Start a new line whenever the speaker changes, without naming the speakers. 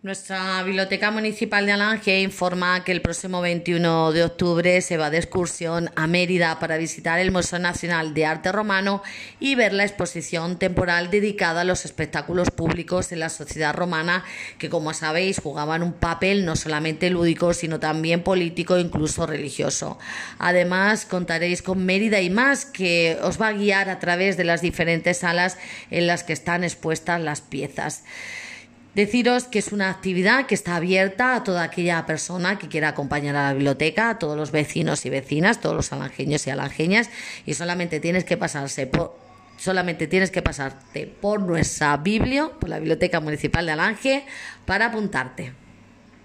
Nuestra Biblioteca Municipal de Alange informa que el próximo 21 de octubre se va de excursión a Mérida para visitar el Museo Nacional de Arte Romano y ver la exposición temporal dedicada a los espectáculos públicos en la sociedad romana que, como sabéis, jugaban un papel no solamente lúdico, sino también político e incluso religioso. Además, contaréis con Mérida y más, que os va a guiar a través de las diferentes salas en las que están expuestas las piezas. Deciros que es una actividad que está abierta a toda aquella persona que quiera acompañar a la biblioteca, a todos los vecinos y vecinas, todos los alangeños y alangeñas, y solamente tienes que pasarse por solamente tienes que pasarte por nuestra biblio, por la Biblioteca Municipal de Alange, para apuntarte.